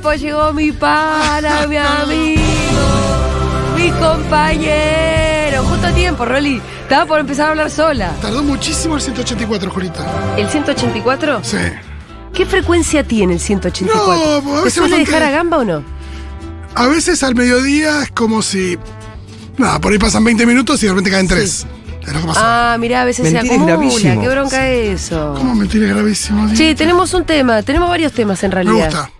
tiempo llegó mi pana, mi amigo, mi compañero. Justo a tiempo, Rolly. Estaba por empezar a hablar sola. Tardó muchísimo el 184, Julita. ¿El 184? Sí. ¿Qué frecuencia tiene el 184? No, a ¿Te veces suele bastante- dejar a gamba o no? A veces al mediodía es como si. Nada, por ahí pasan 20 minutos y de repente caen 3. Es lo que pasa. Ah, mirá, a veces Mentir se es acumula. gravísimo. Qué bronca eso. ¿Cómo mentir es gravísimo? Dios? Che, tenemos un tema, tenemos varios temas en Me realidad. gusta.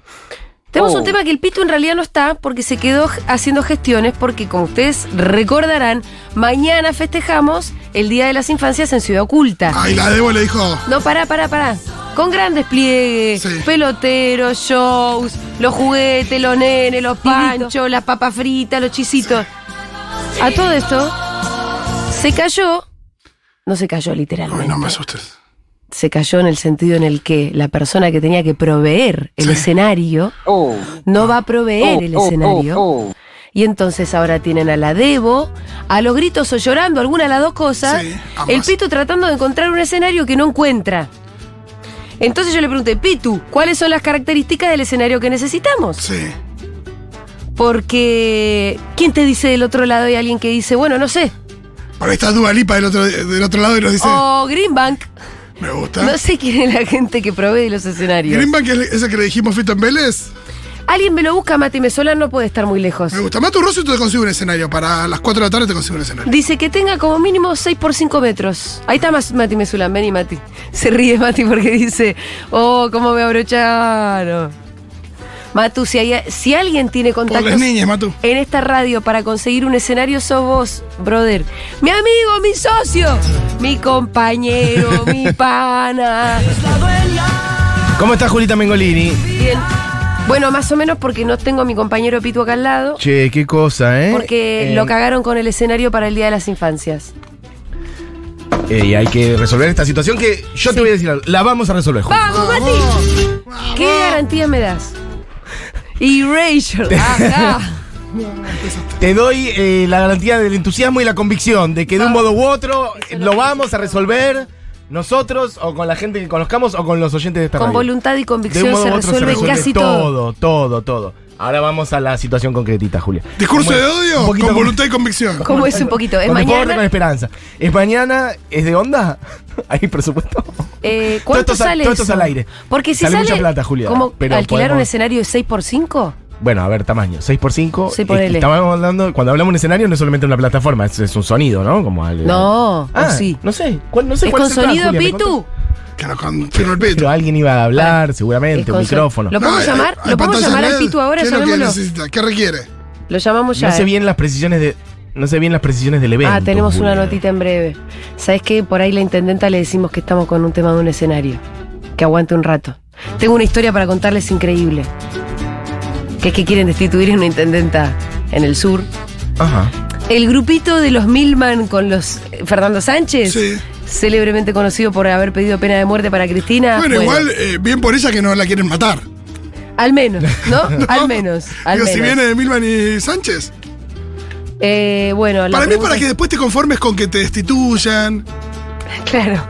Tenemos Oh. un tema que el Pitu en realidad no está porque se quedó haciendo gestiones porque como ustedes recordarán, mañana festejamos el Día de las Infancias en Ciudad Oculta. Ay, la Debo le dijo. No, pará, pará, pará. Con gran despliegue, Sí. peloteros, shows, los juguetes, los nenes, los panchos, las papas fritas, los chisitos. A todo esto, se cayó, no se cayó literalmente, Ay, no me asustes. Se cayó en el sentido en el que la persona que tenía que proveer el escenario Oh, no va a proveer el oh, escenario. oh, oh. Y entonces ahora tienen a la Debo, a los gritos o llorando, alguna de las dos cosas. Sí, el Pitu tratando de encontrar un escenario que no encuentra. Entonces yo le pregunté, Pitu, ¿cuáles son las características del escenario que necesitamos? Sí. Porque, ¿quién te dice del otro lado? Hay alguien que dice, bueno, no sé. Por ahí está Dualipa del otro, del otro lado y nos dice. O Greenbank. Me gusta. No sé quién es la gente que provee los escenarios. Greenbank es ese que le dijimos Fito en Vélez. Alguien me lo busca, Mati Mesola no puede estar muy lejos. Me gusta. Matu Rosso te consigue un escenario. Para las 4 de la tarde te consigue un escenario. Dice que tenga como mínimo 6 por 5 metros. Ahí está más Mati Mesulan, vení Mati. Se ríe Mati porque dice, oh, cómo me abrocharon. Matu, si, hay- si alguien tiene contactos las niñas, Matu. en esta radio para conseguir un escenario, sos vos, brother. Mi amigo, mi socio, mi compañero, mi pana. ¿Cómo está Julita Mengolini? Bien. Bueno, más o menos porque no tengo a mi compañero Pitu acá al lado. Che, qué cosa, ¿eh? Porque Eh, lo cagaron con el escenario para el Día de las Infancias. eh, y hay que resolver esta situación que yo Sí. te voy a decir algo. La vamos a resolver, Juli. ¡Vamos, Mati! ¿Qué garantía me das? Erasure. Ajá. Te doy eh, la garantía del entusiasmo y la convicción de que de un modo u otro eh, lo vamos a resolver nosotros o con la gente que conozcamos o con los oyentes de esta Con radio. voluntad y De un convicción modo se u otro resuelve, resuelve casi todo. todo. Todo, todo, Ahora vamos a la situación concretita, Julia. Discurso de un odio poquito con voluntad y convicción. ¿Cómo es un poquito? ¿Es Con deporte, con mañana? esperanza. ¿Es mañana? ¿Es de onda? ¿Hay presupuesto? Eh, ¿Cuánto Todo sale todo esto es al aire. Porque si Sale sale, mucha plata, Julia, ¿Cómo pero alquilar un escenario de 6x5? Bueno, a ver, tamaño. 6x5. Sí. Estamos hablando, cuando hablamos de un escenario no es solamente una plataforma, es, es un sonido, ¿no? Como algo. No, Ah, sí. No sé. ¿Cuál, no sé ¿Es cuál con el plan, sonido, Julia, ¿me Pitu? Contás? Que nos confirma el Pito. Pero alguien iba a hablar, seguramente, un micrófono. ¿Lo podemos hay- llamar? hay ¿Lo podemos llamar al LED. Pitu ahora? ¿Qué es lo que Llamémoslo. necesita? ¿Qué requiere? Lo llamamos ya. No sé eh. bien las precisiones de. No sé bien las precisiones del evento. Ah, tenemos una Julia. notita en breve. ¿Sabes qué? Por ahí la intendenta le decimos que estamos con un tema de un escenario. Que aguante un rato. Tengo una historia para contarles increíble. Que es que quieren destituir a una intendenta en el sur. Ajá. El grupito de los Milman con los eh, Fernando Sánchez, Sí. Célebremente conocido por haber pedido pena de muerte para Cristina. Bueno, igual, eh, bien por ella que no la quieren matar. Al menos, ¿no? Al menos. Al Digo, si viene de Milman y Sánchez. Eh, bueno, la Para mí es para que después te conformes con que te destituyan. Claro.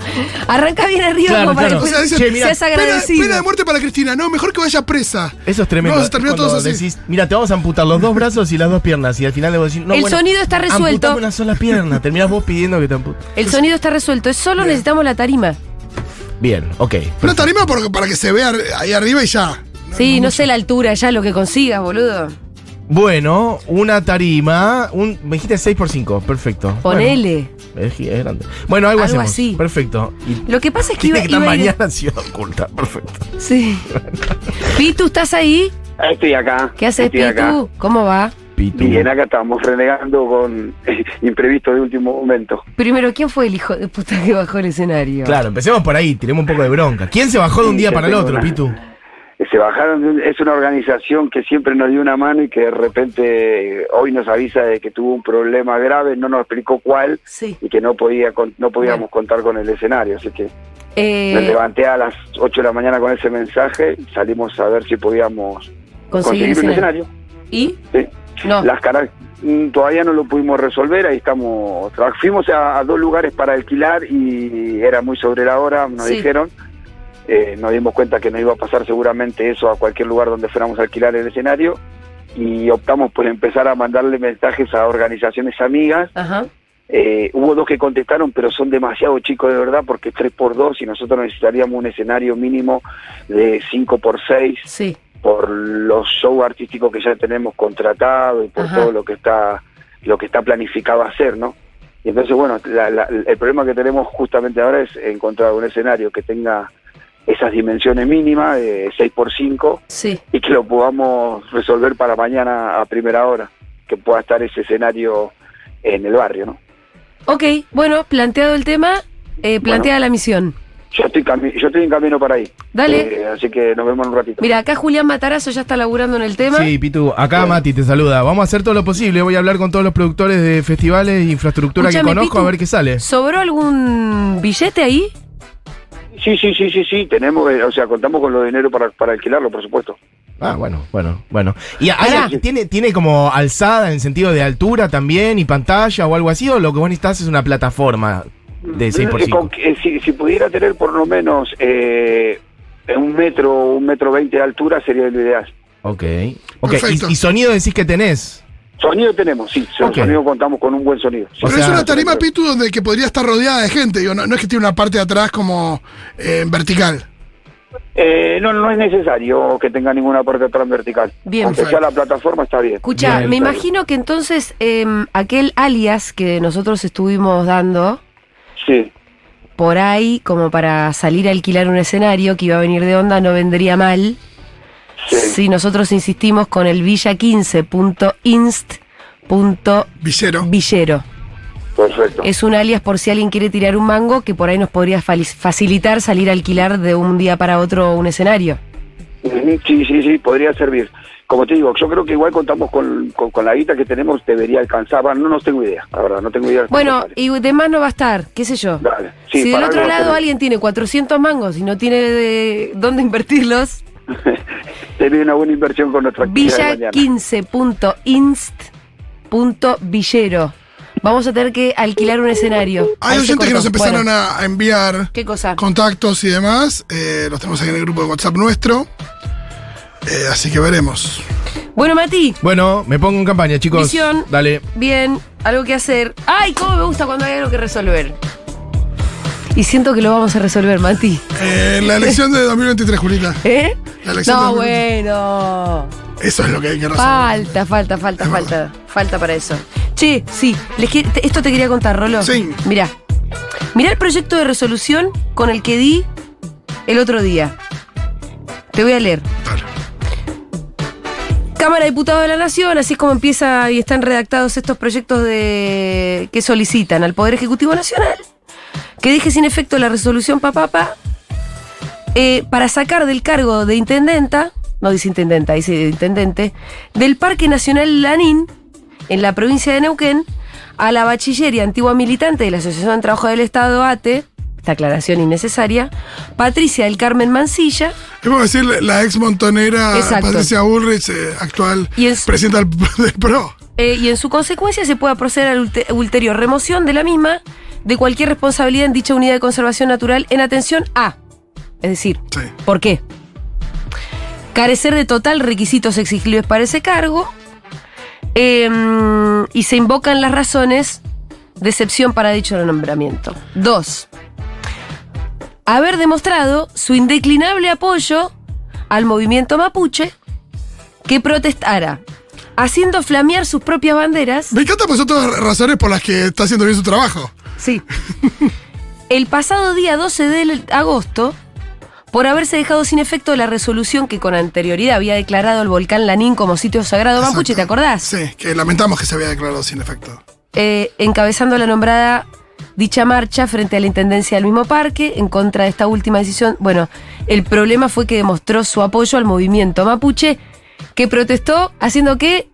Arranca bien arriba Claro, como para claro. que O sea, dicen, Che, mirá, seas Pena, agradecido. pena de muerte para Cristina. No, mejor que vaya presa. Eso es tremendo. Vamos a terminar todos así. decís, mira, te vamos a amputar los dos brazos y las dos piernas. Y al final le voy a decir, no, El bueno, sonido está resuelto. una sola pierna. Terminás vos pidiendo que te amputen. El sonido está resuelto. Es solo Bien. necesitamos la tarima. Bien, ok. Una tarima para que se vea ahí arriba y ya. Sí, no sé la altura ya, lo que consigas, boludo. Bueno, una tarima. Un, me dijiste 6x5, perfecto. Ponele. Bueno, es, es grande. Bueno, algo, Algo hacemos. así. Perfecto. Y Lo que pasa es que iba, que iba a ir- mañana en Ciudad Oculta. Perfecto. Sí. Pitu, ¿estás ahí? Estoy acá. ¿Qué haces, Estoy acá. Pitu? ¿Cómo va? Pitu. Bien, acá estamos renegando con imprevisto de último momento. Primero, ¿quién fue el hijo de puta que bajó el escenario? Claro, empecemos por ahí, tiremos un poco de bronca. ¿Quién se bajó de un día para el otro, una- Pitu? Se bajaron, es una organización que siempre nos dio una mano y que de repente eh, hoy nos avisa de que tuvo un problema grave, no nos explicó cuál Sí. y que no podía no podíamos contar con el escenario, así que me Eh, levanté a las 8 de la mañana con ese mensaje salimos a ver si podíamos conseguir conseguir un escenario. ¿Y? Sí. No. Las cara- mm, todavía no lo pudimos resolver, ahí estamos. Fuimos a, a dos lugares para alquilar y era muy sobre la hora, nos Sí. dijeron. Eh, nos dimos cuenta que nos iba a pasar seguramente eso a cualquier lugar donde fuéramos a alquilar el escenario y optamos por empezar a mandarle mensajes a organizaciones amigas. Ajá. Eh, hubo dos que contestaron, pero son demasiado chicos de verdad porque 3 por 2 y nosotros necesitaríamos un escenario mínimo de 5 por 6 Sí. por los shows artísticos que ya tenemos contratados y por Ajá. todo lo que está lo que está planificado hacer, ¿no? Y entonces, bueno, la- la- el problema que tenemos justamente ahora es encontrar un escenario que tenga esas dimensiones mínimas, de 6 por 5 Sí. y que lo podamos resolver para mañana a primera hora, que pueda estar ese escenario en el barrio, ¿no? Ok, bueno, planteado el tema, eh, plantea la misión. Yo estoy, yo estoy en camino para ahí. Dale. Eh, así que nos vemos en un ratito. Mira, acá Julián Matarazo ya está laburando en el tema. Sí, Pitu, acá Mati te saluda. Vamos a hacer todo lo posible. Voy a hablar con todos los productores de festivales e infraestructura que conozco Pitu. a ver qué sale. ¿Sobró algún billete ahí? Sí, sí, sí, sí, sí, tenemos, eh, o sea, contamos con los dinero para, para alquilarlo, por supuesto. Ah, bueno, bueno, bueno. ¿Y hay- Pará. tiene, tiene como alzada en sentido de altura también y pantalla o algo así? ¿O lo que vos necesitas es una plataforma de 6 por Eh, 5 con que- si, si pudiera tener por lo menos eh, un metro, un metro veinte de altura sería lo ideal. Ok. Ok, Perfecto. y, y sonido decís que tenés. Sonido tenemos, sí, sonido contamos con un buen sonido. Sí. Pero sea, es una tarima, Pitu, donde que podría estar rodeada de gente. digo, no, no es que tiene una parte de atrás como eh, vertical. Eh, no, no es necesario que tenga ninguna parte atrás vertical. Bien. Aunque sea la plataforma está bien. Escucha, Bien, me claro. imagino que entonces em, aquel alias que nosotros estuvimos dando Sí, por ahí, como para salir a alquilar un escenario que iba a venir de onda, no vendría mal sí. si nosotros insistimos con el villa15.inst.villero. Villero. perfecto. Es un alias por si alguien quiere tirar un mango que por ahí nos podría facilitar salir a alquilar de un día para otro un escenario. Sí, sí, sí, podría servir. Como te digo, yo creo que igual contamos con, con, con la guita que tenemos, debería alcanzar. Bueno, no, no tengo idea, la verdad, no tengo idea. Bueno, y de más no va a estar, qué sé yo. Dale. Sí, si del otro lado alguien tiene 400 mangos y no tiene de dónde invertirlos, Sería una buena inversión con nuestra mañana. villa15.inst.villero. Vamos a tener que alquilar un escenario. Hay oyentes que nos empezaron Bueno, a, a enviar ¿Qué cosa? contactos y demás. eh, los tenemos ahí en el grupo de WhatsApp nuestro. Eh, así que veremos. Bueno, Mati, Bueno, me pongo en campaña, chicos. Visión. Dale. bien, algo que hacer. ¡Ay, cómo me gusta cuando hay algo que resolver! Y siento que lo vamos a resolver, Mati. Eh, la elección de 2023, Julita. ¿Eh? La elección No, de 2023. bueno. Eso es lo que hay que resolver. Falta, falta, falta, Es falta. Falta para eso. Che, sí, les te- esto te quería contar, Rolo. Sí. Mirá. Mirá el proyecto de resolución con el que di el otro día. Te voy a leer. Dale. Cámara de Diputados de la Nación, así es como empieza y están redactados estos proyectos de que solicitan al Poder Ejecutivo Nacional que deje sin efecto la resolución papapa eh, para sacar del cargo de intendenta, no dice intendenta, dice de intendente, del Parque Nacional Lanín, en la provincia de Neuquén, a la bachiller y antigua militante de la Asociación de Trabajo del Estado, ATE, esta aclaración innecesaria, Patricia del Carmen Mancilla, Debo decir, la ex montonera Exacto. Patricia Bullrich, eh, actual Y es- presidenta del, PRO. Eh, y en su consecuencia se pueda proceder a la ulte- ulterior remoción de la misma de cualquier responsabilidad en dicha unidad de conservación natural en atención a. Es decir, Sí. ¿por qué? Carecer de total requisitos exigibles para ese cargo em, y se invocan las razones de excepción para dicho nombramiento. Dos, haber demostrado su indeclinable apoyo al movimiento mapuche que protestara haciendo flamear sus propias banderas. Me encanta, pues son todas razones por las que está haciendo bien su trabajo. Sí. El pasado día 12 de agosto, por haberse dejado sin efecto la resolución que con anterioridad había declarado el volcán Lanín como sitio sagrado mapuche, ¿te acordás? Sí, que lamentamos que se había declarado sin efecto. Eh, encabezando la nombrada dicha marcha frente a la intendencia del mismo parque en contra de esta última decisión. Bueno, el problema fue que demostró su apoyo al movimiento mapuche que protestó haciendo qué?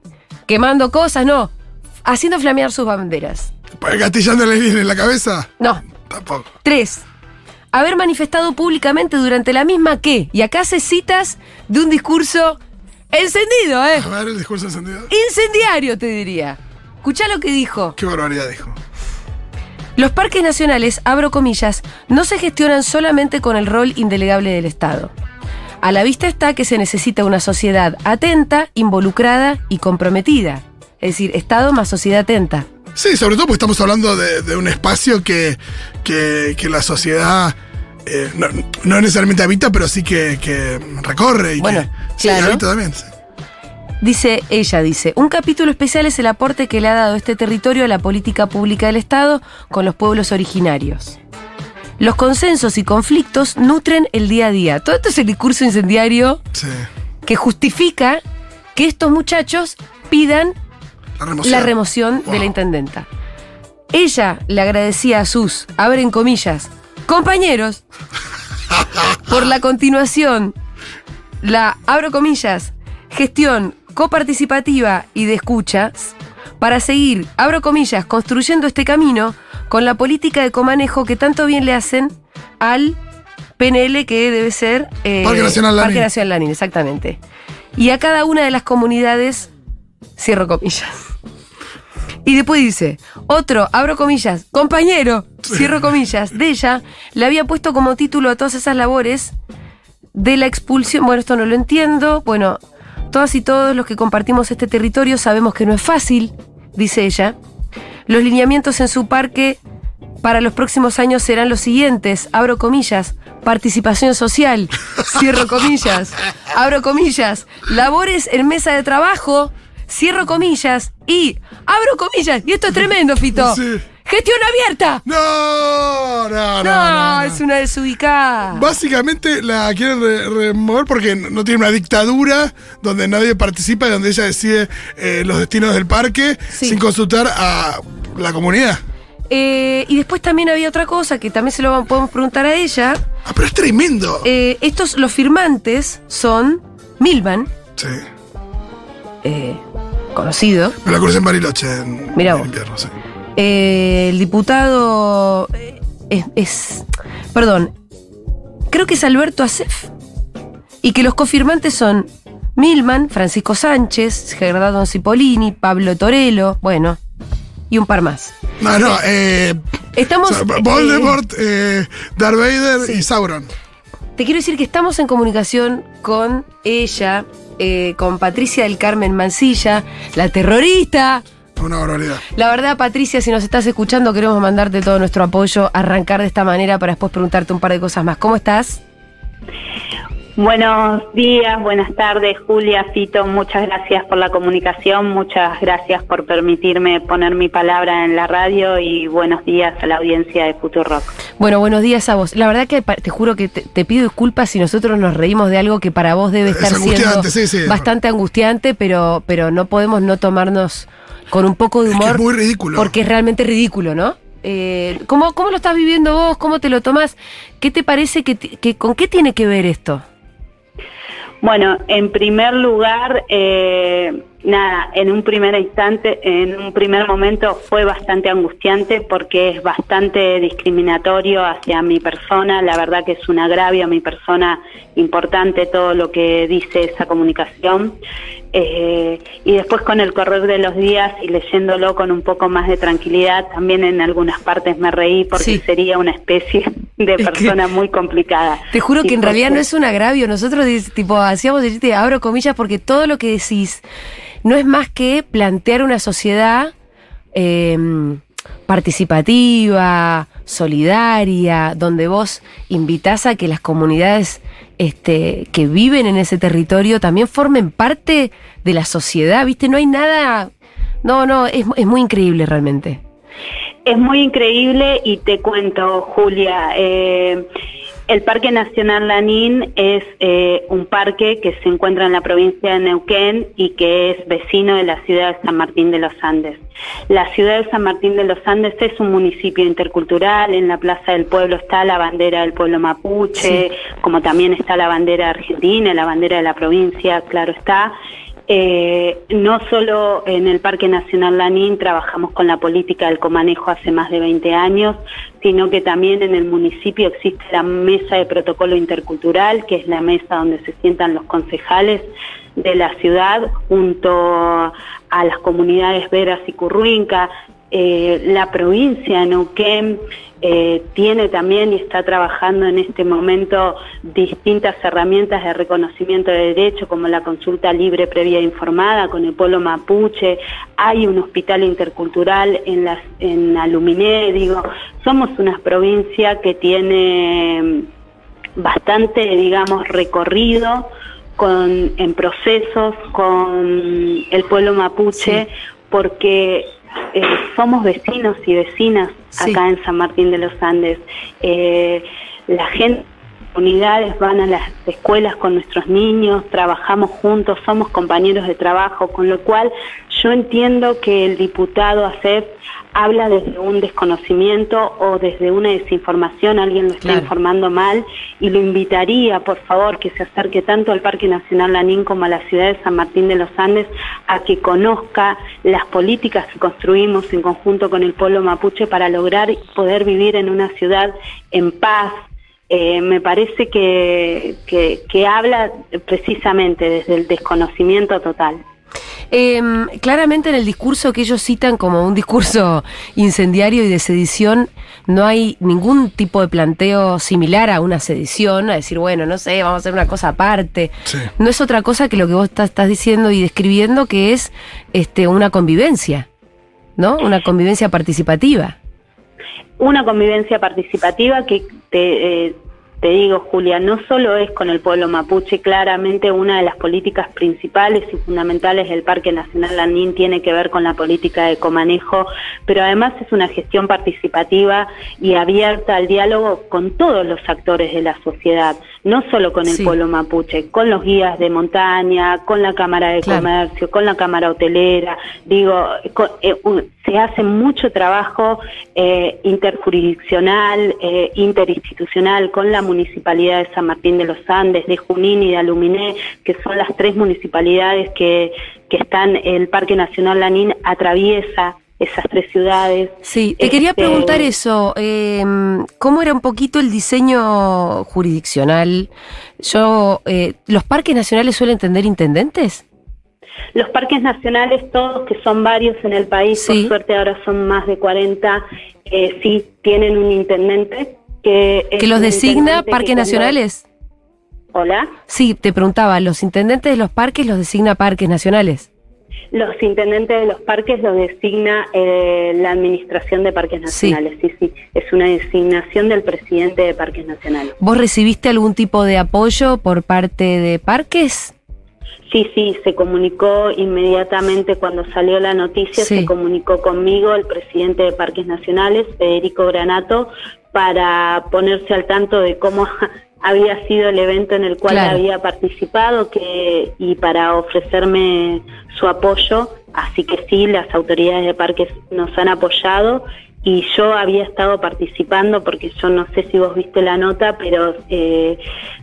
Quemando cosas, no, haciendo flamear sus banderas. Gatillándole bien en la cabeza, No, tampoco. Tres, haber manifestado públicamente durante la misma que, y acá hace citas de un discurso encendido, ¿eh? A ver el discurso encendido. Incendiario, te diría. Escuchá lo que dijo. Qué barbaridad dijo. Los parques nacionales, abro comillas, no se gestionan solamente con el rol indelegable del Estado. A la vista está que se necesita una sociedad atenta, involucrada y comprometida. Es decir, Estado más sociedad atenta. Sí, sobre todo porque estamos hablando de, de un espacio que, que, que la sociedad eh, no, no necesariamente habita, pero sí que, que recorre y Bueno, que sí, claro. habita también. sí. Dice, ella dice, un capítulo especial es el aporte que le ha dado este territorio a la política pública del Estado con los pueblos originarios. Los consensos y conflictos nutren el día a día. Todo esto es el discurso incendiario Sí. que justifica que estos muchachos pidan La remoción. la remoción de la intendenta. Ella le agradecía a sus, abren comillas, compañeros, por la continuación, la, abro comillas, gestión coparticipativa y de escuchas, para seguir, abro comillas, construyendo este camino con la política de comanejo que tanto bien le hacen al PNL que debe ser eh, Parque Nacional Lanín. Parque Nacional Lanín, exactamente. Y a cada una de las comunidades, cierro comillas. Y después dice, otro, abro comillas, compañero, cierro comillas, de ella, le había puesto como título a todas esas labores de la expulsión. Bueno, esto no lo entiendo. Bueno, todas y todos los que compartimos este territorio sabemos que no es fácil, dice ella. Los lineamientos en su parque para los próximos años serán los siguientes, abro comillas, participación social, cierro comillas, abro comillas, labores en mesa de trabajo, cierro comillas y abro comillas. Y esto es tremendo, Fito. Sí. Gestión abierta. No, no, no. No, es una desubicada. Básicamente la quieren re- remover porque no tiene una dictadura donde nadie participa y donde ella decide eh, los destinos del parque Sí. sin consultar a la comunidad. Eh, y después también había otra cosa que también se lo podemos preguntar a ella. Ah, pero es tremendo. Eh, estos, los firmantes son Milman, Sí. eh, conocido, Me la crucé en Bariloche en, Mirá en invierno, sí. eh, el diputado eh, es, es- perdón, creo que es Alberto Acef, y que los cofirmantes son Milman, Francisco Sánchez, Gerardo Cipollini, Pablo Torello, bueno, y un par más. No, no, eh, Estamos. o sea, Voldemort, eh, Darth Vader sí. y Sauron. Te quiero decir que estamos en comunicación con ella, eh, con Patricia del Carmen Mancilla, la terrorista. Una barbaridad. La verdad, Patricia, si nos estás escuchando, queremos mandarte todo nuestro apoyo, arrancar de esta manera para después preguntarte un par de cosas más. ¿Cómo estás? Buenos días, buenas tardes, Julia, Fito, muchas gracias por la comunicación, muchas gracias por permitirme poner mi palabra en la radio y buenos días a la audiencia de Futurock. Bueno, buenos días a vos. La verdad que te juro que te, te pido disculpas si nosotros nos reímos de algo que para vos debe Es estar siendo angustiante, sí, sí. bastante angustiante, pero, pero no podemos no tomarnos con un poco de Es que humor. es muy ridículo. Porque es realmente ridículo, ¿no? Eh, ¿cómo, ¿Cómo lo estás viviendo vos? ¿Cómo te lo tomás? ¿Qué te parece que, ti- que con qué tiene que ver esto? Bueno, en primer lugar, eh, nada, en un primer instante, en un primer momento fue bastante angustiante porque es bastante discriminatorio hacia mi persona. La verdad que es un agravio a mi persona importante todo lo que dice esa comunicación. Eh, y después con el correr de los días y leyéndolo con un poco más de tranquilidad, también en algunas partes me reí porque Sí. sería una especie de Es que- persona muy complicada. Te juro que en realidad no es un agravio. Nosotros tipo hacíamos abro comillas, porque todo lo que decís no es más que plantear una sociedad eh, participativa, solidaria, donde vos invitás a que las comunidades este, que viven en ese territorio también formen parte de la sociedad, ¿viste? No hay nada... No, no, es, es muy increíble realmente. Es muy increíble y te cuento, Julia, eh, el Parque Nacional Lanín es eh, un parque que se encuentra en la provincia de Neuquén y que es vecino de la ciudad de San Martín de los Andes. La ciudad de San Martín de los Andes es un municipio intercultural, en la Plaza del Pueblo está la bandera del pueblo mapuche, como también está la bandera argentina, la bandera de la provincia, claro está. Eh, no solo en el Parque Nacional Lanín trabajamos con la política del comanejo hace más de 20 años, sino que también en el municipio existe la mesa de protocolo intercultural, que es la mesa donde se sientan los concejales de la ciudad junto a las comunidades Veras y Curruinca. eh, la provincia de eh, tiene también y está trabajando en este momento distintas herramientas de reconocimiento de derechos como la consulta libre previa informada con el pueblo mapuche, hay un hospital intercultural en, las, en Aluminé, digo, somos una provincia que tiene bastante, digamos, recorrido con, en procesos con el pueblo mapuche, porque eh, somos vecinos y vecinas acá en San Martín de los Andes. Eh, la gente unidades van a las escuelas con nuestros niños, trabajamos juntos, somos compañeros de trabajo, con lo cual yo entiendo que el diputado ACEP habla desde un desconocimiento o desde una desinformación, alguien lo está informando mal, y lo invitaría, por favor, que se acerque tanto al Parque Nacional Lanín como a la ciudad de San Martín de los Andes a que conozca las políticas que construimos en conjunto con el pueblo mapuche para lograr poder vivir en una ciudad en paz, eh, me parece que, que, habla precisamente desde el desconocimiento total. Em, claramente en el discurso que ellos citan como un discurso incendiario y de sedición, no hay ningún tipo de planteo similar a una sedición, a decir, bueno, no sé, vamos a hacer una cosa aparte. No es otra cosa que lo que vos estás, estás, diciendo y describiendo, que es este, una convivencia, ¿no? Una convivencia participativa. Una convivencia participativa que te, eh, te digo, Julia, no solo es con el pueblo mapuche, claramente una de las políticas principales y fundamentales del Parque Nacional Lanín tiene que ver con la política de comanejo, pero además es una gestión participativa y abierta al diálogo con todos los actores de la sociedad, no solo con el pueblo mapuche, con los guías de montaña, con la Cámara de Comercio, con la Cámara Hotelera, digo, eh, se hace mucho trabajo eh, interjurisdiccional, eh, interinstitucional con la municipalidad de San Martín de los Andes, de Junín y de Aluminé, que son las tres municipalidades que, que están, el Parque Nacional Lanín atraviesa esas tres ciudades. Sí, te quería este, preguntar eso, em, ¿cómo era un poquito el diseño jurisdiccional? Yo, eh, ¿Los parques nacionales suelen tener intendentes? Los parques nacionales, todos, que son varios en el país, por suerte ahora son más de 40, eh, sí tienen un intendente que... ¿Que los designa parques nacionales? Hola. Sí, te preguntaba, ¿los intendentes de los parques los designa parques nacionales? Los intendentes de los parques los designa eh, la Administración de Parques Nacionales. Sí. sí, es una designación del presidente de Parques Nacionales. ¿Vos recibiste algún tipo de apoyo por parte de parques? Sí, sí, se comunicó inmediatamente cuando salió la noticia, se comunicó conmigo el presidente de Parques Nacionales, Federico Granato, para ponerse al tanto de cómo había sido el evento en el cual había participado que, y para ofrecerme su apoyo. Así que sí, las autoridades de parques nos han apoyado y yo había estado participando porque yo no sé si vos viste la nota, pero eh,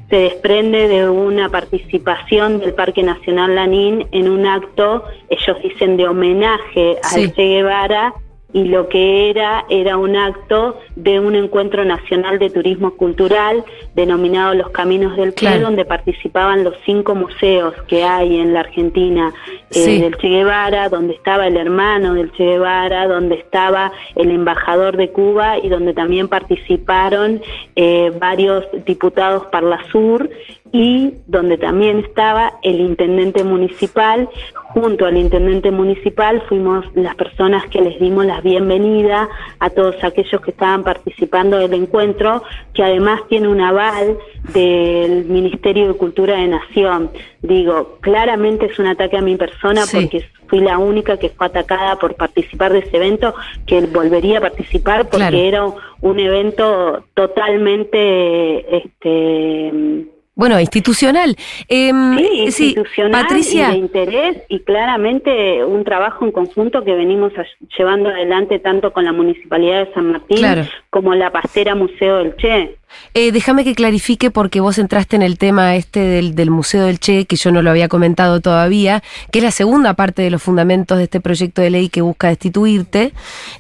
se desprende de una participación del Parque Nacional Lanín en un acto, ellos dicen de homenaje al Che Guevara y lo que era era un acto de un encuentro nacional de turismo cultural denominado Los Caminos del Che, donde participaban los cinco museos que hay en la Argentina. Eh, del Che Guevara, donde estaba el hermano del Che Guevara, donde estaba el embajador de Cuba y donde también participaron eh, varios diputados para la Sur y donde también estaba el intendente municipal. Junto al intendente municipal fuimos las personas que les dimos la bienvenida a todos aquellos que estaban participando del encuentro, que además tiene un aval del Ministerio de Cultura de Nación. Digo, claramente es un ataque a mi persona porque fui la única que fue atacada por participar de ese evento, que volvería a participar porque era un evento totalmente... este bueno, institucional. Em, sí, institucional Patricia. Y de interés y claramente un trabajo en conjunto que venimos llevando adelante tanto con la Municipalidad de San Martín como la Pastera Museo del Che. Eh, déjame que clarifique porque vos entraste en el tema este del, Museo del Che, que yo no lo había comentado todavía, que es la segunda parte de los fundamentos de este proyecto de ley que busca destituirte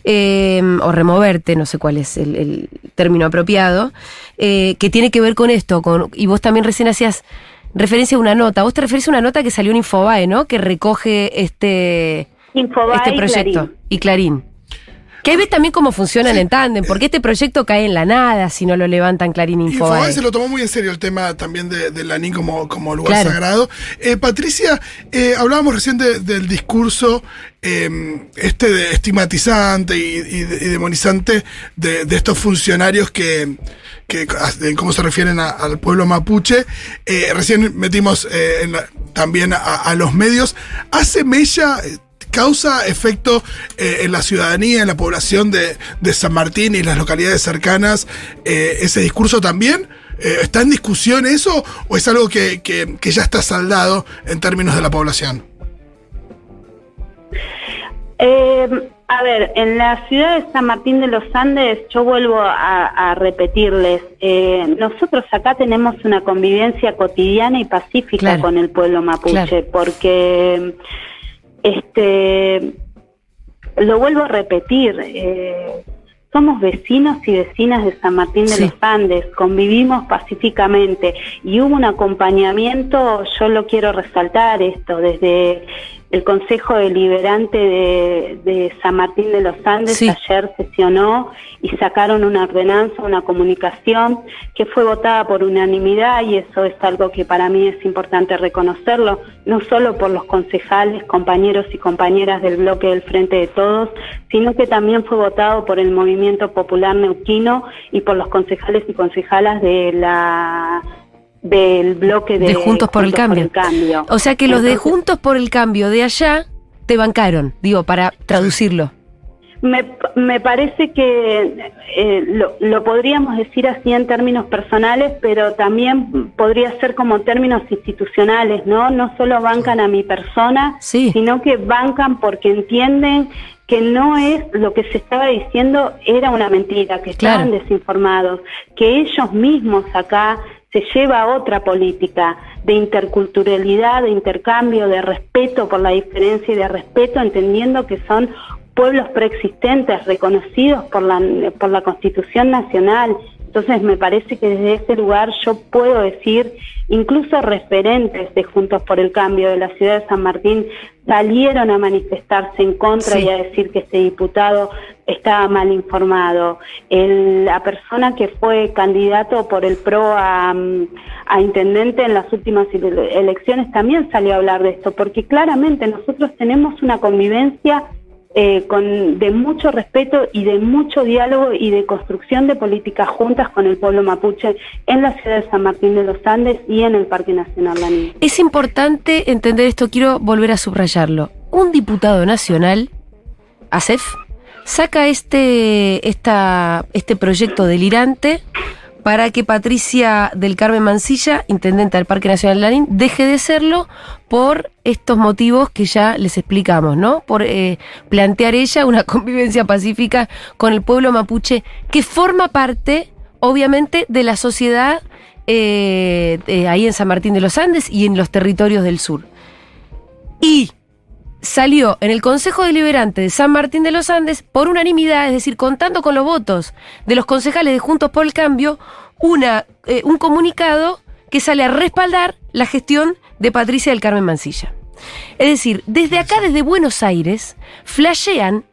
eh, o removerte, no sé cuál es el, término apropiado, eh, que tiene que ver con esto, con, y vos también recién hacías referencia a una nota, vos te referís a una nota que salió en Infobae, ¿no? Que recoge este, este proyecto. Y Clarín. Que ahí ves también cómo funcionan en tándem, porque este proyecto cae en la nada si no lo levantan Clarín Y Infobae se lo tomó muy en serio el tema también de, de Lanín como, como lugar Claro. sagrado. Eh, Patricia, eh, hablábamos recién de- del discurso eh, este de estigmatizante y, y de- y demonizante de, de estos funcionarios que, que cómo se refieren a- al pueblo mapuche. Eh, recién metimos en la- también a, a los medios. ¿Hace mella? ¿Causa efecto eh, en la ciudadanía, en la población de, de San Martín y las localidades cercanas eh, ese discurso también? Eh, ¿Está en discusión eso o es algo que, que- que ya está saldado en términos de la población? Eh, a ver, en la ciudad de San Martín de los Andes, yo vuelvo a, a repetirles, eh, nosotros acá tenemos una convivencia cotidiana y pacífica Claro. con el pueblo mapuche, Claro. porque este lo vuelvo a repetir, eh, somos vecinos y vecinas de San Martín de Sí. los Andes, convivimos pacíficamente y hubo un acompañamiento, yo lo quiero resaltar esto, desde el Consejo Deliberante de, de San Martín de los Andes Sí. ayer sesionó y sacaron una ordenanza, una comunicación que fue votada por unanimidad y eso es algo que para mí es importante reconocerlo, no solo por los concejales, compañeros y compañeras del bloque del Frente de Todos, sino que también fue votado por el Movimiento Popular Neuquino y por los concejales y concejalas de la del bloque de, De Juntos por el Cambio. Cambio. O sea que los de Juntos por el Cambio de allá te bancaron, digo, para traducirlo. Me, me parece que eh, lo, lo podríamos decir así en términos personales, pero también podría ser como términos institucionales, ¿no? No solo bancan a mi persona, Sí. sino que bancan porque entienden que no es lo que se estaba diciendo, era una mentira, que estaban Claro. desinformados, que ellos mismos acá se lleva a otra política de interculturalidad, de intercambio, de respeto por la diferencia y de respeto, entendiendo que son pueblos preexistentes reconocidos por la, por la Constitución Nacional. Entonces me parece que desde ese lugar yo puedo decir, incluso referentes de Juntos por el Cambio de la ciudad de San Martín salieron a manifestarse en contra Sí. y a decir que este diputado estaba mal informado. El- la persona que fue candidato por el PRO a, mm, a intendente en las últimas ele- elecciones también salió a hablar de esto, porque claramente nosotros tenemos una convivencia eh, con, de mucho respeto y de mucho diálogo y de construcción de políticas juntas con el pueblo mapuche en la ciudad de San Martín de los Andes y en el Parque Nacional Lanín. Es importante entender esto, quiero volver a subrayarlo. Un diputado nacional, ASEF, saca este, esta, este proyecto delirante para que Patricia del Carmen Mancilla, intendenta del Parque Nacional Lanín, deje de serlo por estos motivos que ya les explicamos, ¿no? Por eh, plantear ella una convivencia pacífica con el pueblo mapuche que forma parte, obviamente, de la sociedad eh, eh, ahí en San Martín de los Andes y en los territorios del sur. Y salió en el Consejo Deliberante de San Martín de los Andes por unanimidad, es decir, contando con los votos de los concejales de Juntos por el Cambio, una, eh, un comunicado que sale a respaldar la gestión de Patricia del Carmen Mancilla. Es decir, desde acá, desde Buenos Aires, flashean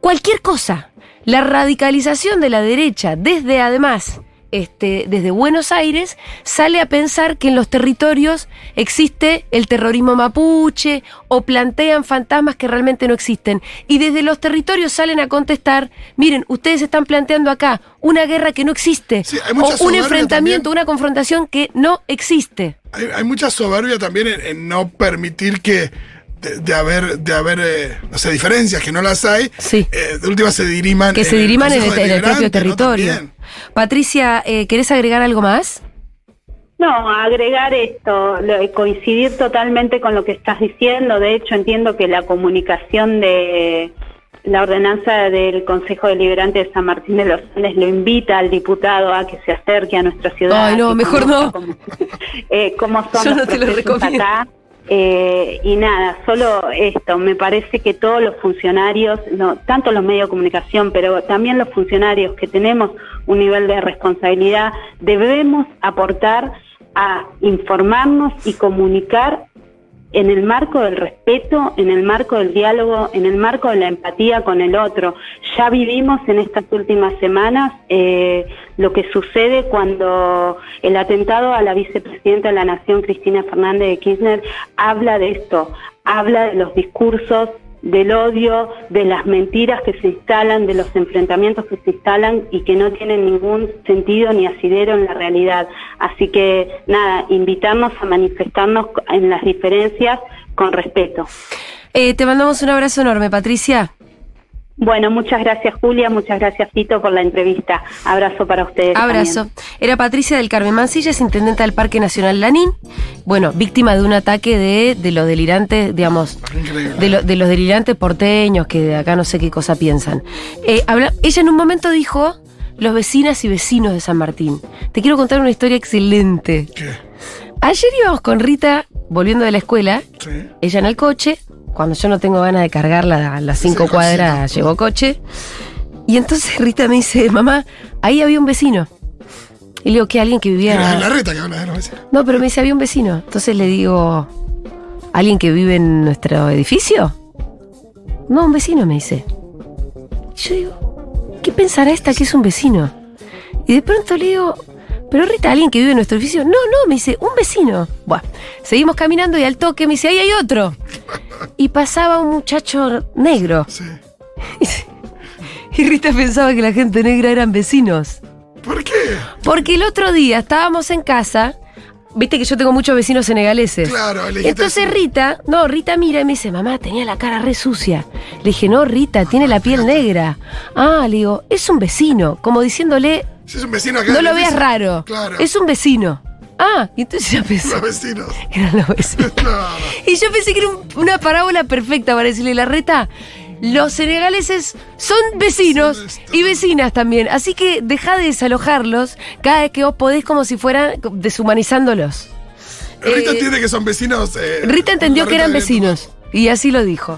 cualquier cosa. La radicalización de la derecha, desde además, este, desde Buenos Aires, sale a pensar que en los territorios existe el terrorismo mapuche o plantean fantasmas que realmente no existen. Y desde los territorios salen a contestar, miren, ustedes están planteando acá una guerra que no existe, Sí, o un enfrentamiento, también. una confrontación que no existe. Hay, hay mucha soberbia también en, en no permitir que de, de haber, de haber eh, no sé, diferencias, que no las hay, Sí. eh, de última se diriman Que se diriman en el, Consejo en el propio territorio. Patricia, eh, ¿querés agregar algo más? No, agregar esto, lo- coincidir totalmente con lo que estás diciendo. De hecho, entiendo que la comunicación de la ordenanza del Consejo Deliberante de San Martín de los Andes lo invita al diputado a que se acerque a nuestra ciudad. Ay, no, mejor conozca no. Cómo, eh, cómo son Yo los no te lo procesos recomiendo. acá. Eh, y nada, solo esto, me parece que todos los funcionarios, no, tanto los medios de comunicación, pero también los funcionarios que tenemos un nivel de responsabilidad, debemos aportar a informarnos y comunicar en el marco del respeto, en el marco del diálogo, en el marco de la empatía con el otro. Ya vivimos en estas últimas semanas eh, lo que sucede cuando el atentado a la vicepresidenta de la Nación, Cristina Fernández de Kirchner, habla de esto, habla de los discursos del odio, de las mentiras que se instalan, de los enfrentamientos que se instalan y que no tienen ningún sentido ni asidero en la realidad. Así que nada, invitarnos a manifestarnos en las diferencias con respeto. Eh, te mandamos un abrazo enorme, Patricia. Bueno, muchas gracias Julia, muchas gracias Tito por la entrevista. Abrazo para ustedes. Abrazo. Era Patricia del Carmen Mancilla, es intendenta del Parque Nacional Lanín. Bueno, víctima de un ataque de, de los delirantes, digamos, Increíble. de, lo- de los delirantes porteños que de acá no sé qué cosa piensan. Eh, habla- ella en un momento dijo los vecinas y vecinos de San Martín. Te quiero contar una historia excelente. ¿Qué? Ayer íbamos con Rita volviendo de la escuela, Sí. ella en el coche, cuando yo no tengo ganas de cargarla a las cinco cuadras, llevo coche. Y entonces Rita me dice, mamá, ahí había un vecino. Y le digo, que alguien que vivía... Era la reta que habla de los vecinos. No, pero me dice, había un vecino. Entonces le digo, ¿alguien que vive en nuestro edificio? No, un vecino, me dice. Y yo digo, ¿qué pensará esta que es un vecino? Y de pronto le digo, pero Rita, ¿alguien que vive en nuestro edificio? No, no, me dice, un vecino. Bueno, seguimos caminando y al toque me dice, ahí hay otro. Y pasaba un muchacho negro. Sí. Y Rita pensaba que la gente negra eran vecinos. ¿Por qué? Porque el otro día estábamos en casa, viste que yo tengo muchos vecinos senegaleses. Claro, le Entonces. Rita, no, Rita mira y me dice, mamá, tenía la cara re sucia. Le dije, no, Rita, tiene la piel negra. Ah, le digo, es un vecino, como diciéndole, Si es un vecino acá. no lo veas raro. Claro. Es un vecino. Ah, y entonces ya pensé Los vecinos. eran los vecinos. No. Y yo pensé que era un- una parábola perfecta para decirle la reta. Los senegaleses son vecinos y vecinas también. Así que deja de desalojarlos cada vez que vos podés como si fueran deshumanizándolos. Rita Eh, entiende que son vecinos. eh, Rita entendió que eran vecinos. Y así lo dijo.